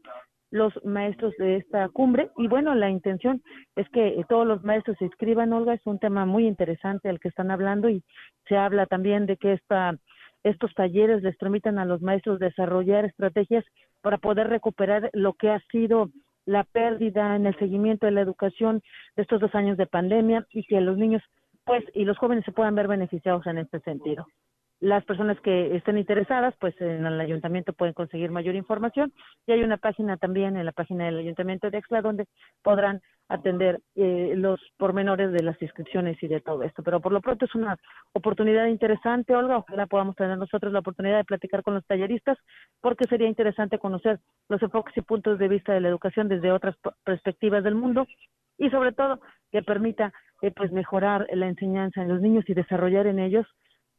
los maestros de esta cumbre. Y bueno, la intención es que todos los maestros se inscriban, Olga, es un tema muy interesante el que están hablando y se habla también de que esta, estos talleres les permitan a los maestros desarrollar estrategias para poder recuperar lo que ha sido la pérdida en el seguimiento de la educación de estos dos años de pandemia y que los niños pues y los jóvenes se puedan ver beneficiados en este sentido. Las personas que estén interesadas, pues en el ayuntamiento pueden conseguir mayor información y hay una página también en la página del ayuntamiento de Exla donde podrán atender eh, los pormenores de las inscripciones y de todo esto. Pero por lo pronto es una oportunidad interesante, Olga. Ojalá podamos tener nosotros la oportunidad de platicar con los talleristas porque sería interesante conocer los enfoques y puntos de vista de la educación desde otras perspectivas del mundo y sobre todo que permita eh, pues mejorar la enseñanza en los niños y desarrollar en ellos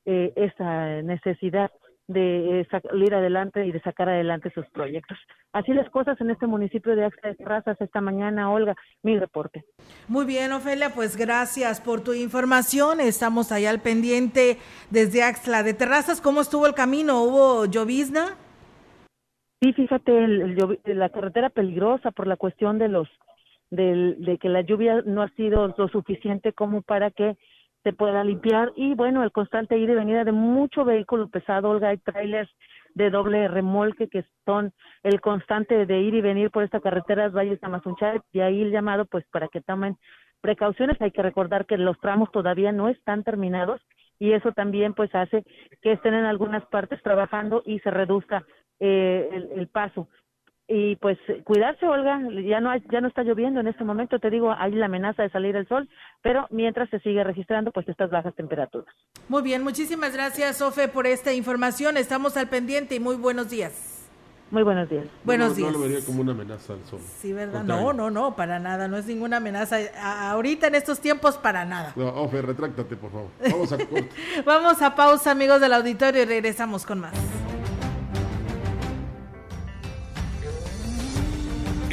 eh, esa necesidad de eh, salir adelante y de sacar adelante sus proyectos. Así las cosas en este municipio de Axla de Terrazas esta mañana, Olga, mi reporte. Muy bien, Ofelia, pues gracias por tu información. Estamos allá al pendiente desde Axla de Terrazas. ¿Cómo estuvo el camino? ¿Hubo llovizna? Sí, fíjate, el, la carretera peligrosa por la cuestión de los de que la lluvia no ha sido lo suficiente como para que se pueda limpiar. Y bueno, el constante ir y venida de mucho vehículo pesado, Olga, hay trailers de doble remolque que son el constante de ir y venir por esta carretera Valles Tamazunchal y ahí el llamado pues para que tomen precauciones, hay que recordar que los tramos todavía no están terminados y eso también pues hace que estén en algunas partes trabajando y se reduzca eh, el, paso y pues cuidarse Olga ya no ya no está lloviendo en este momento te digo hay la amenaza de salir el sol pero mientras se sigue registrando pues estas bajas temperaturas muy bien muchísimas gracias Sofe por esta información estamos al pendiente y muy buenos días Muy buenos días. Buenos no, días. No lo vería como una amenaza al sol. Sí, ¿verdad? Contrario. No, no, no, para nada, no es ninguna amenaza. A- ahorita en estos tiempos, para nada. No, Ofe, retráctate, por favor. Vamos a corte. (laughs) Vamos a pausa, amigos del auditorio, y regresamos con más.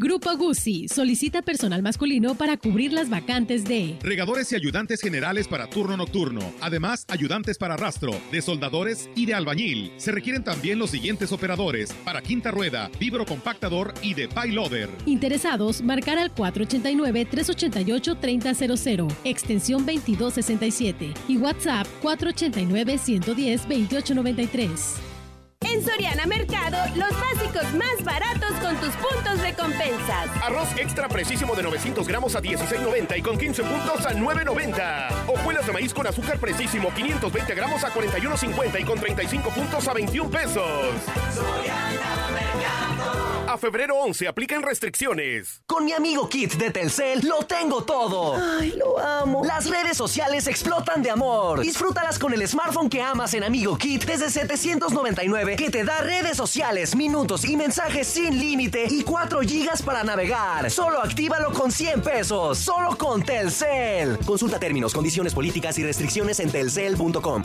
Grupo Guzzi solicita personal masculino para cubrir las vacantes de Regadores y ayudantes generales para turno nocturno. Además, ayudantes para rastro, de soldadores y de albañil. Se requieren también los siguientes operadores para quinta rueda, vibro compactador y de payloader. interesados marcar al 489-388-3000, extensión 2267 y WhatsApp 489-110-2893. En Soriana Mercado, los más baratos con tus puntos recompensas. Arroz extra precisísimo de 900 gramos a 16.90 y con 15 puntos a 9.90. Hojuelas de maíz con azúcar precisísimo 520 gramos a 41.50 y con 35 puntos a 21 pesos. A febrero 11 aplican restricciones. Con mi amigo Kit de Telcel lo tengo todo. Ay, lo amo. Las redes sociales explotan de amor. Disfrútalas con el smartphone que amas en Amigo Kit desde 799 que te da redes sociales, minutos y mensajes sin límite y 4 gigas para navegar. Solo actívalo con 100 pesos. Solo con Telcel. Consulta términos, condiciones políticas y restricciones en telcel.com.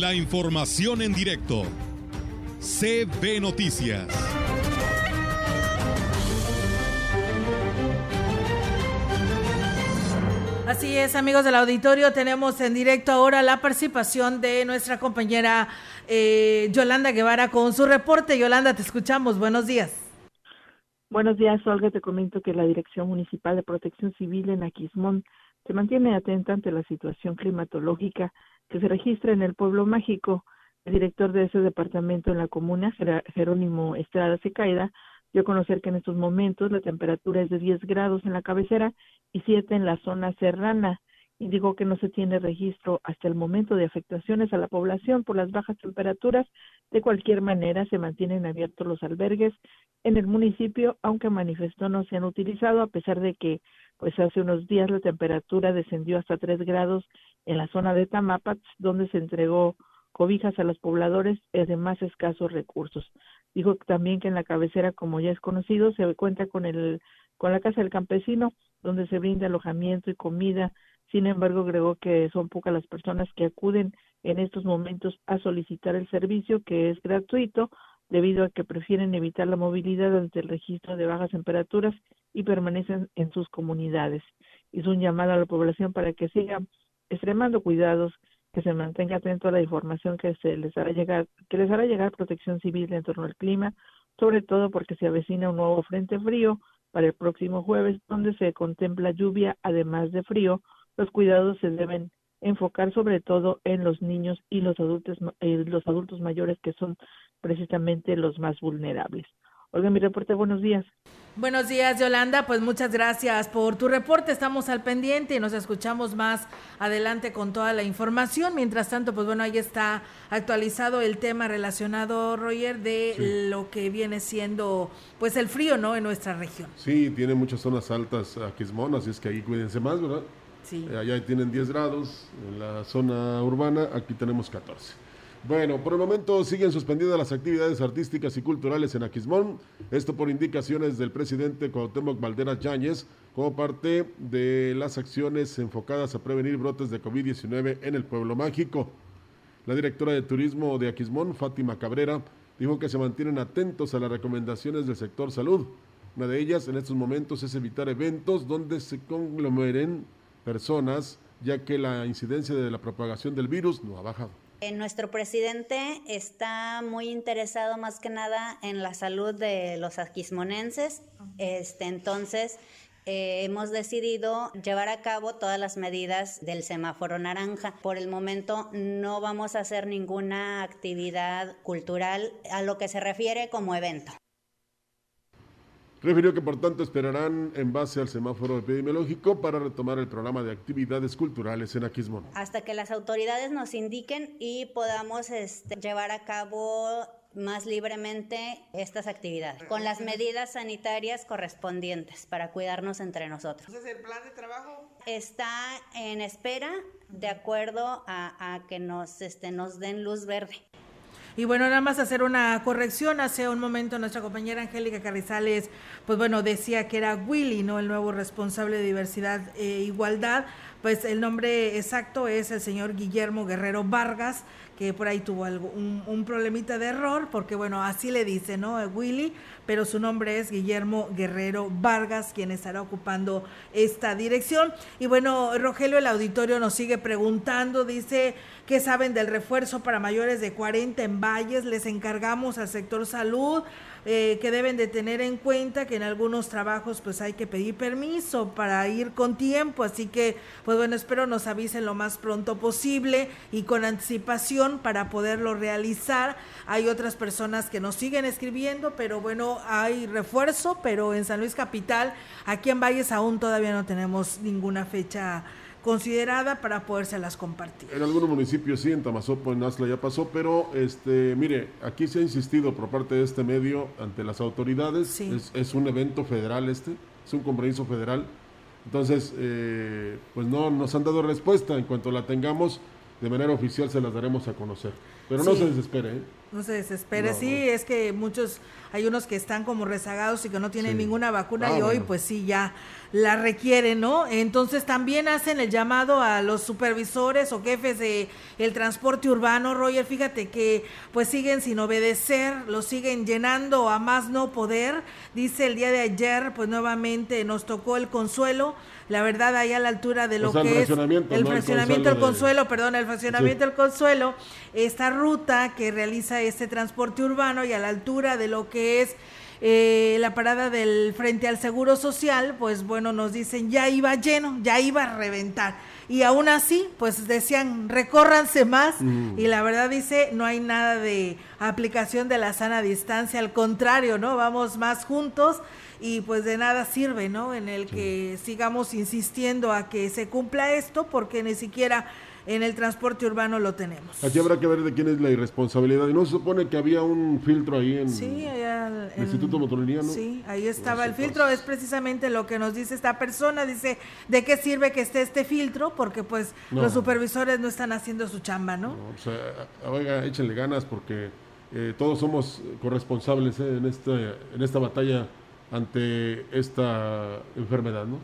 La información en directo. CB Noticias. Así es, amigos del auditorio, tenemos en directo ahora la participación de nuestra compañera eh, Yolanda Guevara con su reporte. Yolanda, te escuchamos. Buenos días. Buenos días, Olga. Te comento que la Dirección Municipal de Protección Civil en Aquismón se mantiene atenta ante la situación climatológica que se registra en el pueblo mágico. El director de ese departamento en la comuna, Jerónimo Estrada Secaida, dio a conocer que en estos momentos la temperatura es de 10 grados en la cabecera y 7 en la zona serrana. Indicó que no se tiene registro hasta el momento de afectaciones a la población por las bajas temperaturas. De cualquier manera, se mantienen abiertos los albergues en el municipio, aunque manifestó no se han utilizado, a pesar de que pues hace unos días la temperatura descendió hasta 3 grados en la zona de Tamapats, donde se entregó cobijas a los pobladores de más escasos recursos. Dijo también que en la cabecera, como ya es conocido, se cuenta con el con la casa del campesino, donde se brinda alojamiento y comida. Sin embargo, agregó que son pocas las personas que acuden en estos momentos a solicitar el servicio, que es gratuito, debido a que prefieren evitar la movilidad ante el registro de bajas temperaturas y permanecen en sus comunidades. Hizo un llamado a la población para que siga extremando cuidados, que se mantenga atento a la información que se les hará llegar, que les hará llegar Protección Civil en torno al clima, sobre todo porque se avecina un nuevo frente frío para el próximo jueves, donde se contempla lluvia además de frío. Los cuidados se deben enfocar sobre todo en los niños y los adultos, eh, los adultos mayores que son precisamente los más vulnerables. Oiga, mi reporte, buenos días. Buenos días, Yolanda. Pues muchas gracias por tu reporte. Estamos al pendiente y nos escuchamos más adelante con toda la información. Mientras tanto, pues bueno, ahí está actualizado el tema relacionado, Roger, de lo que viene siendo pues el frío, ¿no? En nuestra región. Sí, tiene muchas zonas altas aquí así es que ahí cuídense más, ¿verdad? Sí. Eh, allá tienen 10 grados, en la zona urbana aquí tenemos 14. Bueno, por el momento siguen suspendidas las actividades artísticas y culturales en Aquismón, esto por indicaciones del presidente Cuauhtémoc Valderas Yáñez, como parte de las acciones enfocadas a prevenir brotes de COVID-19 en el pueblo mágico. La directora de turismo de Aquismón, Fátima Cabrera, dijo que se mantienen atentos a las recomendaciones del sector salud. Una de ellas en estos momentos es evitar eventos donde se conglomeren personas, ya que la incidencia de la propagación del virus no ha bajado. Eh, nuestro presidente está muy interesado más que nada en la salud de los aquismonenses. Este, entonces, eh, hemos decidido llevar a cabo todas las medidas del semáforo naranja. Por el momento no vamos a hacer ninguna actividad cultural a lo que se refiere como evento. Refirió que por tanto esperarán en base al semáforo epidemiológico para retomar el programa de actividades culturales en Aquismón. Hasta que las autoridades nos indiquen y podamos este, llevar a cabo más libremente estas actividades, con las medidas sanitarias correspondientes para cuidarnos entre nosotros. Entonces, ¿el plan de trabajo? Está en espera de acuerdo a, a que nos, este, nos den luz verde. Y bueno, nada más hacer una corrección. Hace un momento nuestra compañera Angélica Carrizales, pues bueno, decía que era Willy, ¿no? El nuevo responsable de diversidad e igualdad. Pues el nombre exacto es el señor Guillermo Guerrero Vargas, que por ahí tuvo un, problemita de error, porque bueno, así le dice, ¿no? Willy, pero su nombre es Guillermo Guerrero Vargas, quien estará ocupando esta dirección. Y bueno, Rogelio, el auditorio nos sigue preguntando, dice, ¿qué saben del refuerzo para mayores de 40 en Valles? Les encargamos al sector salud eh, que deben de tener en cuenta que en algunos trabajos pues hay que pedir permiso para ir con tiempo, así que pues bueno, espero nos avisen lo más pronto posible y con anticipación para poderlo realizar. Hay otras personas que nos siguen escribiendo, pero bueno, hay refuerzo, pero en San Luis Capital, aquí en Valles aún todavía no tenemos ninguna fecha considerada para podérselas compartir. En algunos municipios sí, en Tamazopo, en Asla ya pasó, pero este, mire, aquí se ha insistido por parte de este medio ante las autoridades, es, es, un evento federal este, es un compromiso federal, entonces, eh, pues no nos han dado respuesta, en cuanto la tengamos, de manera oficial se las daremos a conocer, pero no se desespere, ¿eh? No se desespere, sí, es que muchos, hay unos que están como rezagados y que no tienen ninguna vacuna ah, y hoy pues sí ya la requieren, ¿no? Entonces también hacen el llamado a los supervisores o jefes de el transporte urbano, Roger, fíjate que pues siguen sin obedecer, lo siguen llenando a más no poder, dice el día de ayer, pues nuevamente nos tocó el consuelo, la verdad ahí a la altura de lo que es el fraccionamiento del consuelo, perdón, el fraccionamiento del consuelo, esta ruta que realiza este transporte urbano y a la altura de lo que es eh, la parada del frente al Seguro Social, pues bueno, nos dicen ya iba lleno, ya iba a reventar. Y aún así, pues decían, recórranse más. Mm. Y la verdad dice, no hay nada de aplicación de la sana distancia, al contrario, ¿no? Vamos más juntos y pues de nada sirve, ¿no? En el que sigamos insistiendo a que se cumpla esto porque ni siquiera en el transporte urbano lo tenemos. Aquí habrá que ver de quién es la irresponsabilidad. Y no se supone que había un filtro ahí en, el Instituto Motorinía, ¿no? Sí, ahí estaba el filtro. Es precisamente lo que nos dice esta persona. Dice, ¿de qué sirve que esté este filtro? Porque pues los supervisores no están haciendo su chamba, ¿no? o sea, oiga, échenle ganas porque eh, todos somos corresponsables eh, en, esta, en esta batalla ante esta enfermedad, ¿no?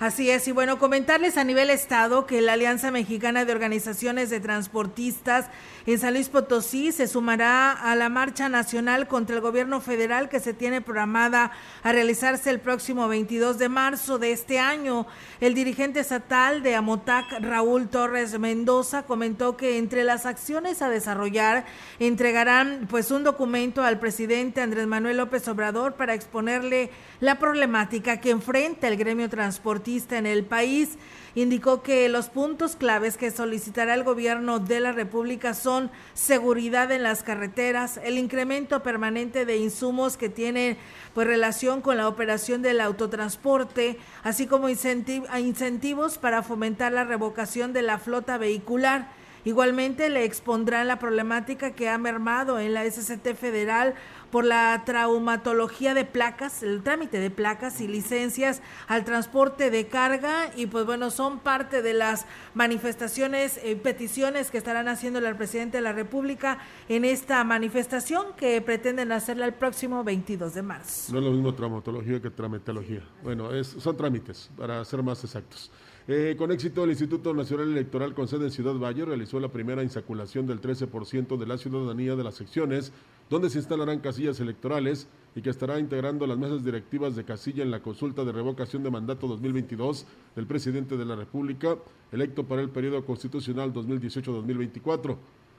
Así es, y bueno, comentarles a nivel Estado que la Alianza Mexicana de Organizaciones de Transportistas en San Luis Potosí se sumará a la marcha nacional contra el gobierno federal que se tiene programada a realizarse el próximo 22 de marzo de este año. El dirigente estatal de Amotac, Raúl Torres Mendoza, comentó que entre las acciones a desarrollar entregarán pues un documento al presidente Andrés Manuel López Obrador para exponerle la problemática que enfrenta el gremio transportista en el país. Indicó que los puntos claves que solicitará el gobierno de la República son seguridad en las carreteras, el incremento permanente de insumos que tienen pues relación con la operación del autotransporte, así como incentivos para fomentar la revocación de la flota vehicular. Igualmente le expondrán la problemática que ha mermado en la SCT federal por la traumatología de placas, el trámite de placas y licencias al transporte de carga y pues bueno, son parte de las manifestaciones y peticiones que estarán haciendo el presidente de la República en esta manifestación que pretenden hacerla el próximo 22 de marzo. No es lo mismo traumatología que tramitología. Bueno, es, son trámites, para ser más exactos. Eh, con éxito, el Instituto Nacional Electoral con sede en Ciudad Valle realizó la primera insaculación del 13% de la ciudadanía de las secciones donde se instalarán casillas electorales y que estará integrando las mesas directivas de casilla en la consulta de revocación de mandato 2022 del presidente de la República, electo para el periodo constitucional 2018-2024,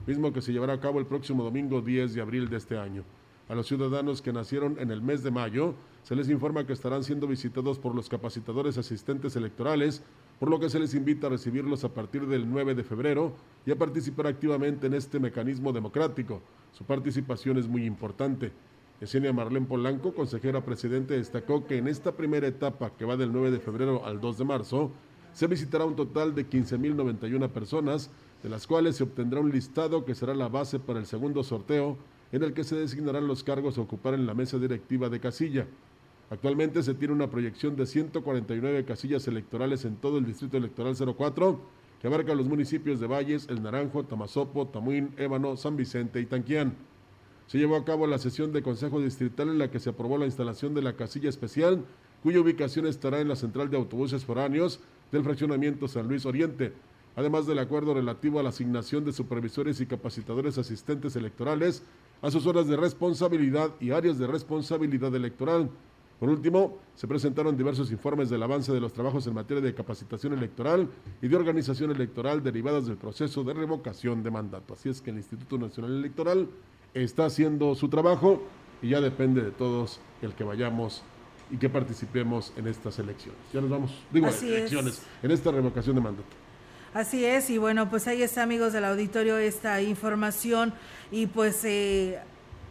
mismo que se llevará a cabo el próximo domingo 10 de abril de este año. A los ciudadanos que nacieron en el mes de mayo se les informa que estarán siendo visitados por los capacitadores asistentes electorales por lo que se les invita a recibirlos a partir del 9 de febrero y a participar activamente en este mecanismo democrático. Su participación es muy importante. Yesenia Marlén Polanco, consejera presidente, destacó que en esta primera etapa, que va del 9 de febrero al 2 de marzo, se visitará un total de 15.091 personas, de las cuales se obtendrá un listado que será la base para el segundo sorteo, en el que se designarán los cargos a ocupar en la mesa directiva de casilla. Actualmente se tiene una proyección de 149 casillas electorales en todo el Distrito Electoral 04, que abarca los municipios de Valles, El Naranjo, Tamazopo, Tamuín, Ébano, San Vicente y Tanquián. Se llevó a cabo la sesión de Consejo Distrital en la que se aprobó la instalación de la casilla especial, cuya ubicación estará en la central de autobuses foráneos del fraccionamiento San Luis Oriente, además del acuerdo relativo a la asignación de supervisores y capacitadores asistentes electorales a sus horas de responsabilidad y áreas de responsabilidad electoral por último, se presentaron diversos informes del avance de los trabajos en materia de capacitación electoral y de organización electoral derivadas del proceso de revocación de mandato. Así es que el Instituto Nacional Electoral está haciendo su trabajo y ya depende de todos el que vayamos y que participemos en estas elecciones. Ya nos vamos, digo, elecciones, en esta revocación de mandato. Así es, y bueno, pues ahí está, amigos del auditorio, esta información y pues eh,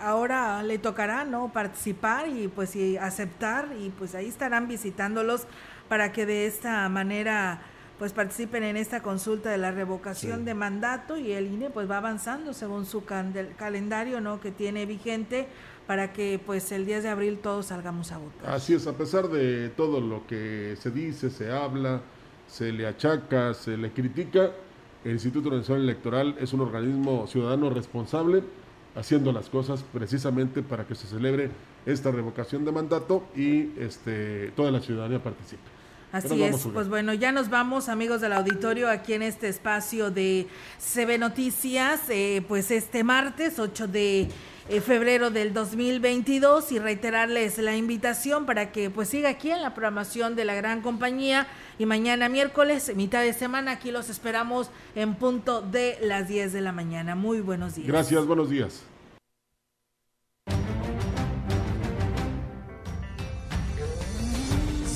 ahora le tocará no participar y pues y aceptar y pues ahí estarán visitándolos para que de esta manera pues participen en esta consulta de la revocación de mandato y el INE pues va avanzando según su calendario no que tiene vigente para que pues el 10 de abril todos salgamos a votar. Así es, a pesar de todo lo que se dice, se habla, se le achaca, se le critica, el Instituto Nacional Electoral es un organismo ciudadano responsable haciendo las cosas precisamente para que se celebre esta revocación de mandato y este, toda la ciudadanía participe. Así es, pues bueno, ya nos vamos amigos del auditorio aquí en este espacio de CB Noticias, eh, pues este martes 8 de eh, febrero del 2022 y reiterarles la invitación para que pues siga aquí en la programación de la gran compañía y mañana miércoles, mitad de semana, aquí los esperamos en punto de las 10 de la mañana. Muy buenos días. Gracias, buenos días.